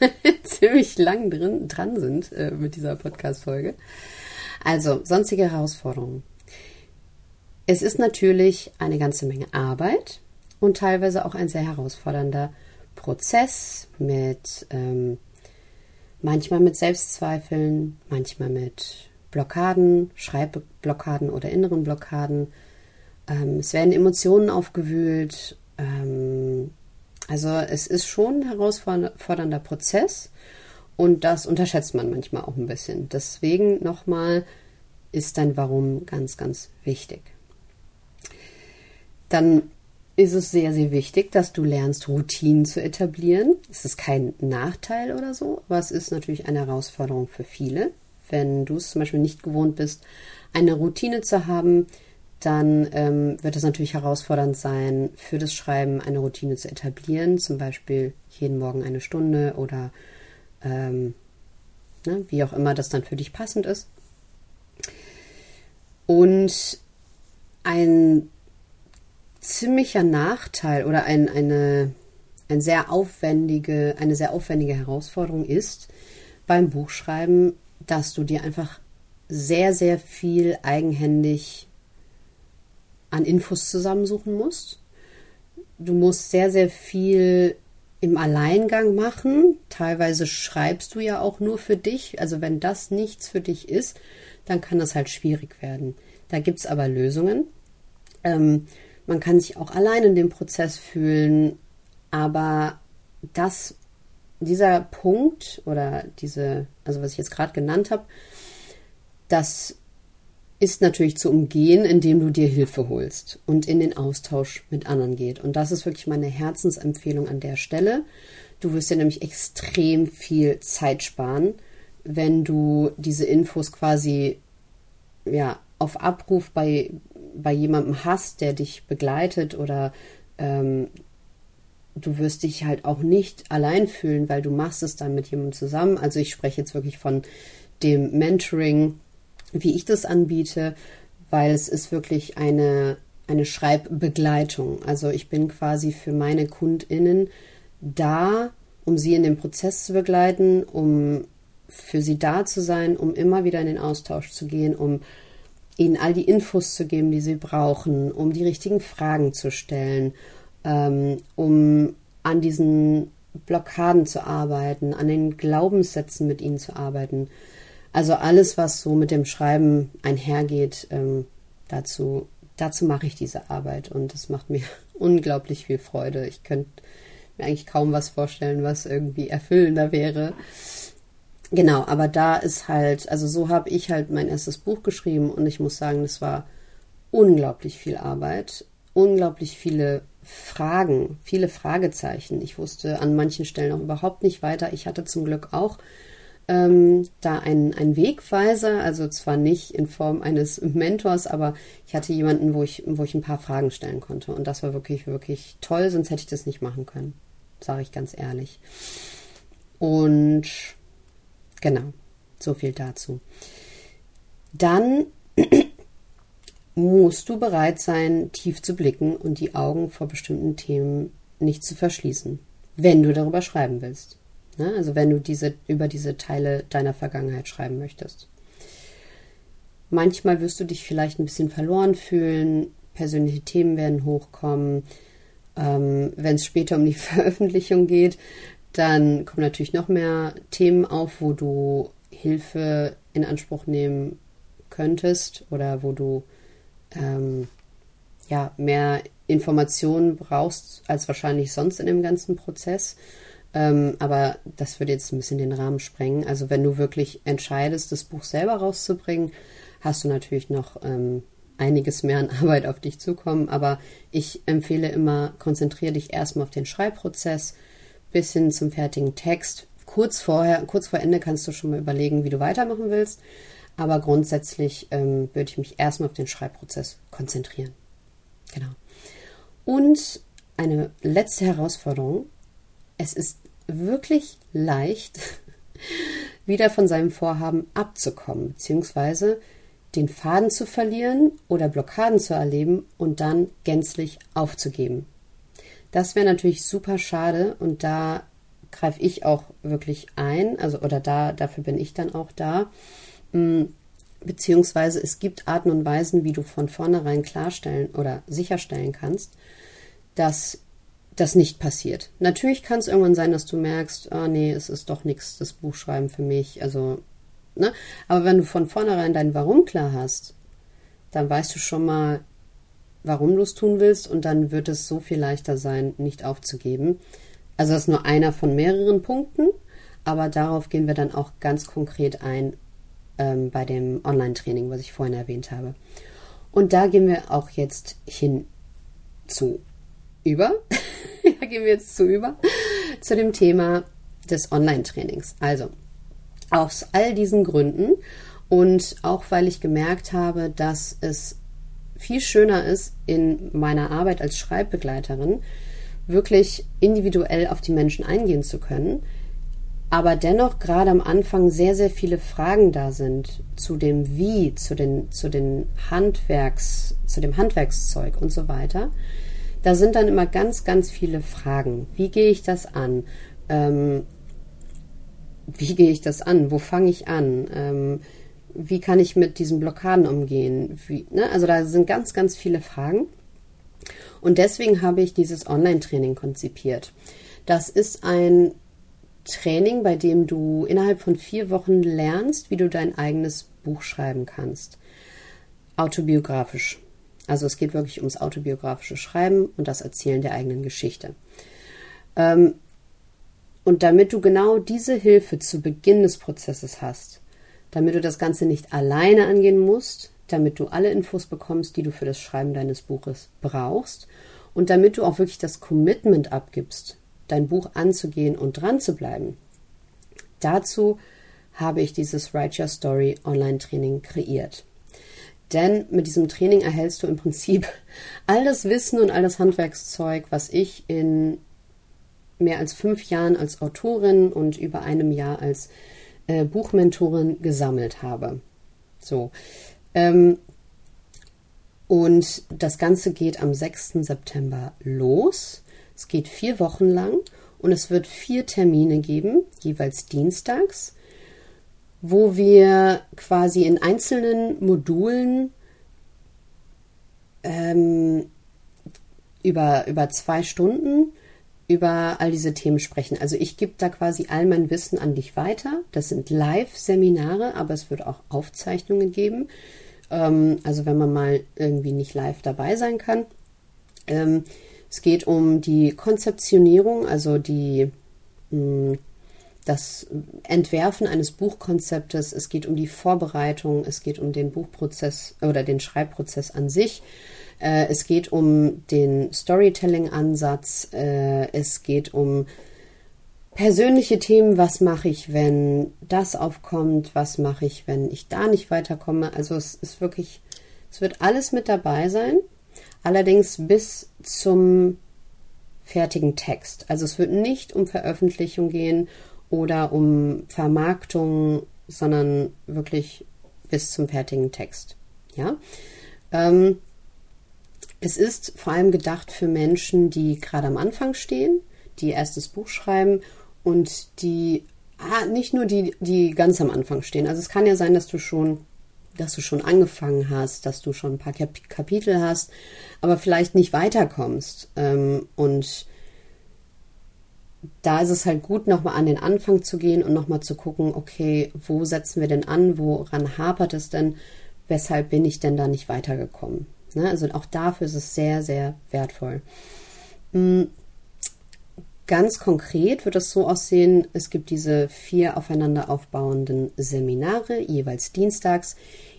[SPEAKER 1] ziemlich lang drin, dran sind äh, mit dieser Podcast-Folge. Also, sonstige Herausforderungen. Es ist natürlich eine ganze Menge Arbeit und teilweise auch ein sehr herausfordernder Prozess mit ähm, manchmal mit Selbstzweifeln, manchmal mit Blockaden, Schreibblockaden oder inneren Blockaden. Ähm, es werden Emotionen aufgewühlt. Ähm, also es ist schon ein herausfordernder Prozess und das unterschätzt man manchmal auch ein bisschen. Deswegen nochmal ist dein Warum ganz, ganz wichtig. Dann ist es sehr, sehr wichtig, dass du lernst, Routinen zu etablieren. Es ist kein Nachteil oder so, aber es ist natürlich eine Herausforderung für viele. Wenn du es zum Beispiel nicht gewohnt bist, eine Routine zu haben, dann ähm, wird es natürlich herausfordernd sein, für das Schreiben eine Routine zu etablieren, zum Beispiel jeden Morgen eine Stunde oder ähm, ne, wie auch immer das dann für dich passend ist. Und ein ziemlicher Nachteil oder ein, eine, ein sehr aufwendige, eine sehr aufwendige Herausforderung ist beim Buchschreiben, dass du dir einfach sehr, sehr viel eigenhändig an Infos zusammensuchen musst. Du musst sehr, sehr viel im Alleingang machen. Teilweise schreibst du ja auch nur für dich. Also wenn das nichts für dich ist, dann kann das halt schwierig werden. Da gibt es aber Lösungen. Ähm, man kann sich auch allein in dem Prozess fühlen, aber das, dieser Punkt oder diese, also was ich jetzt gerade genannt habe, das ist natürlich zu umgehen, indem du dir Hilfe holst und in den Austausch mit anderen geht. Und das ist wirklich meine Herzensempfehlung an der Stelle. Du wirst dir nämlich extrem viel Zeit sparen, wenn du diese Infos quasi ja auf Abruf bei, bei jemandem hast, der dich begleitet oder ähm, du wirst dich halt auch nicht allein fühlen, weil du machst es dann mit jemandem zusammen. Also ich spreche jetzt wirklich von dem Mentoring, wie ich das anbiete, weil es ist wirklich eine, eine Schreibbegleitung. Also ich bin quasi für meine KundInnen da, um sie in dem Prozess zu begleiten, um für sie da zu sein, um immer wieder in den Austausch zu gehen, um ihnen all die Infos zu geben, die sie brauchen, um die richtigen Fragen zu stellen, ähm, um an diesen Blockaden zu arbeiten, an den Glaubenssätzen mit ihnen zu arbeiten. Also alles, was so mit dem Schreiben einhergeht, ähm, dazu, dazu mache ich diese Arbeit und das macht mir unglaublich viel Freude. Ich könnte mir eigentlich kaum was vorstellen, was irgendwie erfüllender wäre. Genau, aber da ist halt, also so habe ich halt mein erstes Buch geschrieben und ich muss sagen, das war unglaublich viel Arbeit, unglaublich viele Fragen, viele Fragezeichen. Ich wusste an manchen Stellen auch überhaupt nicht weiter. Ich hatte zum Glück auch ähm, da ein, ein Wegweiser, also zwar nicht in Form eines Mentors, aber ich hatte jemanden, wo ich, wo ich ein paar Fragen stellen konnte. Und das war wirklich, wirklich toll, sonst hätte ich das nicht machen können, sage ich ganz ehrlich. Und genau, so viel dazu. Dann musst du bereit sein, tief zu blicken und die Augen vor bestimmten Themen nicht zu verschließen, wenn du darüber schreiben willst. Ne? Also wenn du diese, über diese Teile deiner Vergangenheit schreiben möchtest. Manchmal wirst du dich vielleicht ein bisschen verloren fühlen, persönliche Themen werden hochkommen. Ähm, wenn es später um die Veröffentlichung geht, dann kommen natürlich noch mehr Themen auf, wo du Hilfe in Anspruch nehmen könntest oder wo du ähm, ja mehr Informationen brauchst als wahrscheinlich sonst in dem ganzen Prozess. Ähm, aber das würde jetzt ein bisschen den Rahmen sprengen. Also wenn du wirklich entscheidest, das Buch selber rauszubringen, hast du natürlich noch ähm, einiges mehr an Arbeit auf dich zukommen. Aber ich empfehle immer, konzentriere dich erstmal auf den Schreibprozess bis hin zum fertigen Text. Kurz vorher, kurz vor Ende kannst du schon mal überlegen, wie du weitermachen willst. Aber grundsätzlich ähm, würde ich mich erstmal auf den Schreibprozess konzentrieren. Genau. Und eine letzte Herausforderung es ist wirklich leicht, wieder von seinem Vorhaben abzukommen, beziehungsweise den Faden zu verlieren oder Blockaden zu erleben und dann gänzlich aufzugeben. Das wäre natürlich super schade und da greife ich auch wirklich ein, also oder da dafür bin ich dann auch da. Mm, beziehungsweise es gibt Arten und Weisen, wie du von vornherein klarstellen oder sicherstellen kannst, dass das nicht passiert. Natürlich kann es irgendwann sein, dass du merkst, ah nee, es ist doch nichts, das Buchschreiben für mich. Also, ne? Aber wenn du von vornherein dein Warum klar hast, dann weißt du schon mal, warum du es tun willst und dann wird es so viel leichter sein, nicht aufzugeben. Also das ist nur einer von mehreren Punkten, aber darauf gehen wir dann auch ganz konkret ein ähm, bei dem Online-Training, was ich vorhin erwähnt habe. Und da gehen wir auch jetzt hin zu über. da gehen wir jetzt zu über zu dem Thema des Online-Trainings. Also aus all diesen Gründen und auch weil ich gemerkt habe, dass es viel schöner ist, in meiner Arbeit als Schreibbegleiterin wirklich individuell auf die Menschen eingehen zu können, aber dennoch gerade am Anfang sehr, sehr viele Fragen da sind zu dem Wie, zu den, zu den Handwerks, zu dem Handwerkszeug und so weiter. Da sind dann immer ganz, ganz viele Fragen. Wie gehe ich das an? Ähm, wie gehe ich das an? Wo fange ich an? Ähm, wie kann ich mit diesen Blockaden umgehen? Wie, ne? Also da sind ganz, ganz viele Fragen. Und deswegen habe ich dieses Online-Training konzipiert. Das ist ein Training, bei dem du innerhalb von vier Wochen lernst, wie du dein eigenes Buch schreiben kannst. Autobiografisch. Also es geht wirklich ums autobiografische Schreiben und das Erzählen der eigenen Geschichte. Ähm, und damit du genau diese Hilfe zu Beginn des Prozesses hast, damit du das Ganze nicht alleine angehen musst, damit du alle Infos bekommst, die du für das Schreiben deines Buches brauchst und damit du auch wirklich das Commitment abgibst, dein Buch anzugehen und dran zu bleiben. Dazu habe ich dieses Write Your Story Online-Training kreiert. Denn mit diesem Training erhältst du im Prinzip all das Wissen und all das Handwerkszeug, was ich in mehr als fünf Jahren als Autorin und über einem Jahr als äh, Buchmentorin gesammelt habe. So. Ähm, und das Ganze geht am 6. September los. Es geht vier Wochen lang und es wird vier Termine geben, jeweils dienstags, wo wir quasi in einzelnen Modulen ähm, über, über zwei Stunden über all diese Themen sprechen. Also ich gebe da quasi all mein Wissen an dich weiter. Das sind Live-Seminare, aber es wird auch Aufzeichnungen geben. Ähm, also wenn man mal irgendwie nicht live dabei sein kann. Ähm, es geht um die Konzeptionierung, also die mh, hm, das Entwerfen eines Buchkonzeptes, es geht um die Vorbereitung, es geht um den Buchprozess oder den Schreibprozess an sich. Äh, es geht um den Storytelling-Ansatz. Äh, es geht um persönliche Themen. Was mache ich, wenn das aufkommt? Was mache ich, wenn ich da nicht weiterkomme? Also es ist wirklich, es wird alles mit dabei sein. Allerdings bis zum fertigen Text. Also es wird nicht um Veröffentlichung gehen oder um Vermarktung, sondern wirklich bis zum fertigen Text. Ja. Ähm, es ist vor allem gedacht für Menschen, die gerade am Anfang stehen, die erstes Buch schreiben und die ah, nicht nur die, die ganz am Anfang stehen. Also es kann ja sein, dass du schon, dass du schon angefangen hast, dass du schon ein paar Kap Kapitel hast, aber vielleicht nicht weiterkommst. Ähm, und da ist es halt gut, nochmal an den Anfang zu gehen und nochmal zu gucken, okay, wo setzen wir denn an, woran hapert es denn, weshalb bin ich denn da nicht weitergekommen? Ne? Also auch dafür ist es sehr, sehr wertvoll. Mm, ganz konkret wird es so aussehen, es gibt diese vier aufeinander aufbauenden Seminare, jeweils dienstags.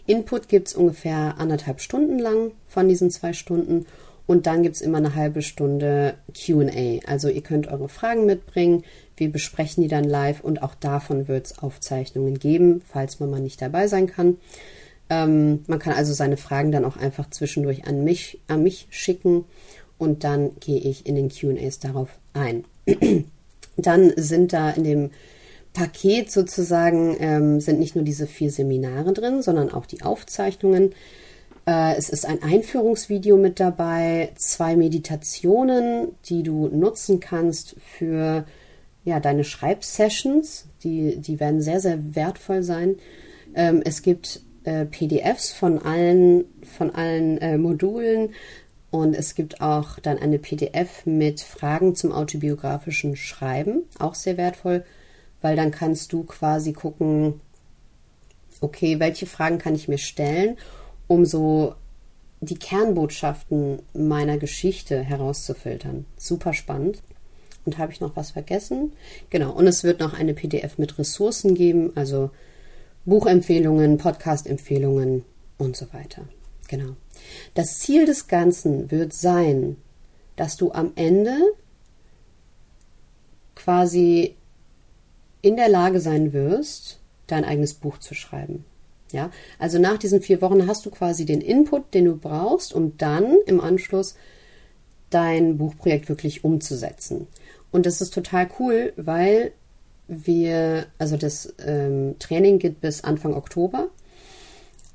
[SPEAKER 1] Input gibt es ungefähr anderthalb Stunden lang von diesen zwei Stunden und dann gibt es immer eine halbe Stunde QA. Also ihr könnt eure Fragen mitbringen, wir besprechen die dann live und auch davon wird es Aufzeichnungen geben, falls man mal nicht dabei sein kann. Ähm, man kann also seine Fragen dann auch einfach zwischendurch an mich, an mich schicken und dann gehe ich in den QAs darauf ein. dann sind da in dem Paket sozusagen ähm, sind nicht nur diese vier Seminare drin, sondern auch die Aufzeichnungen. Äh, es ist ein Einführungsvideo mit dabei, zwei Meditationen, die du nutzen kannst für ja, deine Schreibsessions. Die, die werden sehr, sehr wertvoll sein. Ähm, es gibt äh, PDFs von allen, von allen äh, Modulen und es gibt auch dann eine PDF mit Fragen zum autobiografischen Schreiben, auch sehr wertvoll, weil dann kannst du quasi gucken, okay, welche Fragen kann ich mir stellen, um so die Kernbotschaften meiner Geschichte herauszufiltern. Super spannend. Und habe ich noch was vergessen? Genau, und es wird noch eine PDF mit Ressourcen geben, also Buchempfehlungen, Podcast-Empfehlungen und so weiter. Genau. Das Ziel des Ganzen wird sein, dass du am Ende quasi in der Lage sein wirst, dein eigenes Buch zu schreiben. Ja, also nach diesen vier Wochen hast du quasi den Input, den du brauchst, um dann im Anschluss dein Buchprojekt wirklich umzusetzen. Und das ist total cool, weil wir, also das ähm, Training geht bis Anfang Oktober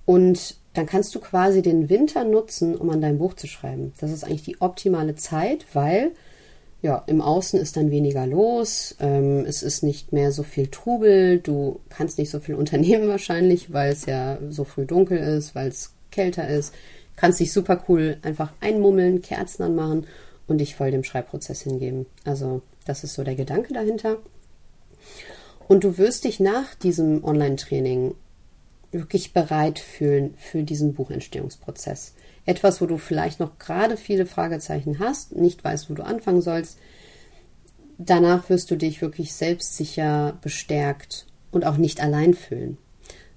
[SPEAKER 1] und dann kannst du quasi den Winter nutzen, um an deinem Buch zu schreiben. Das ist eigentlich die optimale Zeit, weil ja, im Außen ist dann weniger los, ähm, es ist nicht mehr so viel Trubel, du kannst nicht so viel unternehmen wahrscheinlich, weil es ja so früh dunkel ist, weil es kälter ist. Kannst dich super cool einfach einmummeln, Kerzen anmachen und dich voll dem Schreibprozess hingeben. Also, das ist so der Gedanke dahinter. Und du wirst dich nach diesem Online-Training wirklich bereit fühlen für diesen Buchentstehungsprozess. Etwas, wo du vielleicht noch gerade viele Fragezeichen hast, nicht weißt, wo du anfangen sollst. Danach wirst du dich wirklich selbstsicher, bestärkt und auch nicht allein fühlen.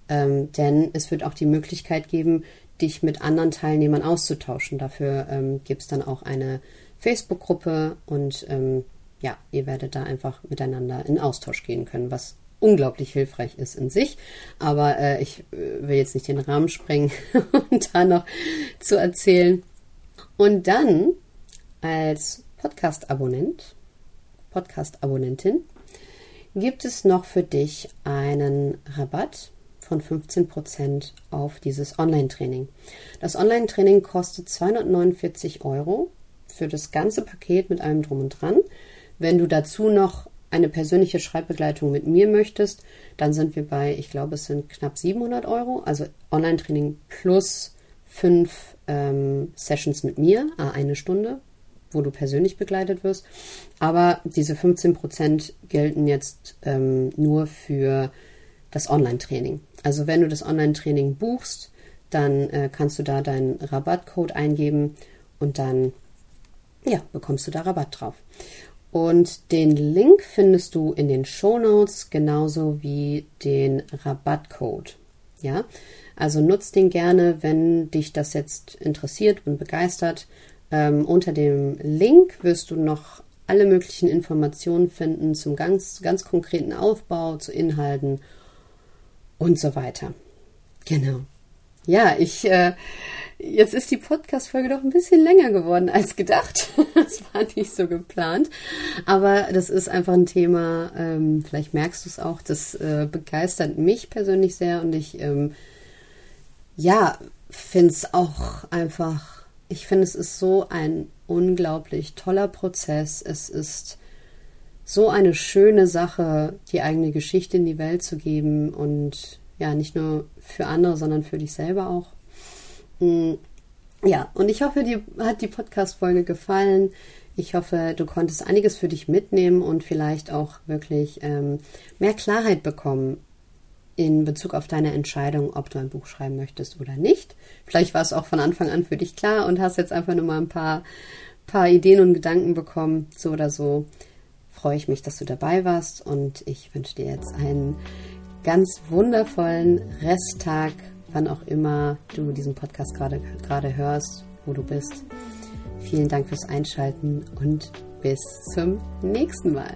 [SPEAKER 1] Ähm, denn es wird auch die Möglichkeit geben, dich mit anderen Teilnehmern auszutauschen. Dafür ähm, gibt es dann auch eine Facebook-Gruppe und ähm, ja, ihr werdet da einfach miteinander in Austausch gehen können, was unglaublich hilfreich ist in sich. Aber äh, ich äh, will jetzt nicht den Rahmen sprengen und da noch zu erzählen. Und dann als Podcast-Abonnent, Podcast-Abonnentin, gibt es noch für dich einen Rabatt von 15% auf dieses Online-Training. Das Online-Training kostet 249 Euro für das ganze Paket mit allem drum und dran. Wenn du dazu noch eine persönliche Schreibbegleitung mit mir möchtest, dann sind wir bei, ich glaube, es sind knapp 700 Euro, also Online-Training plus fünf ähm, Sessions mit mir, eine Stunde, wo du persönlich begleitet wirst. Aber diese 15 Prozent gelten jetzt ähm, nur für das Online-Training. Also wenn du das Online-Training buchst, dann äh, kannst du da deinen Rabattcode eingeben und dann ja, bekommst du da Rabatt drauf. Und den Link findest du in den Show Notes genauso wie den Rabattcode. Ja, also nutzt den gerne, wenn dich das jetzt interessiert und begeistert. Ähm, unter dem Link wirst du noch alle möglichen Informationen finden zum ganz, ganz konkreten Aufbau, zu Inhalten und so weiter. Genau. Ja, ich äh, Jetzt ist die Podcast-Folge doch ein bisschen länger geworden als gedacht. Das war nicht so geplant. Aber das ist einfach ein Thema, ähm, vielleicht merkst du es auch, das äh, begeistert mich persönlich sehr und ich, ähm, ja, finde es auch einfach, ich finde, es ist so ein unglaublich toller Prozess. Es ist so eine schöne Sache, die eigene Geschichte in die Welt zu geben und ja, nicht nur für andere, sondern für dich selber auch. Mm, ja, und ich hoffe, dir hat die Podcast-Folge gefallen. Ich hoffe, du konntest einiges für dich mitnehmen und vielleicht auch wirklich ähm, mehr Klarheit bekommen in Bezug auf deine Entscheidung, ob du ein Buch schreiben möchtest oder nicht. Vielleicht war es auch von Anfang an für dich klar und hast jetzt einfach nur mal ein paar, paar Ideen und Gedanken bekommen. So oder so freue ich mich, dass du dabei warst und ich wünsche dir jetzt einen ganz wundervollen Resttag wann auch immer du diesen Podcast gerade, gerade hörst, wo du bist. Vielen Dank fürs Einschalten und bis zum nächsten Mal.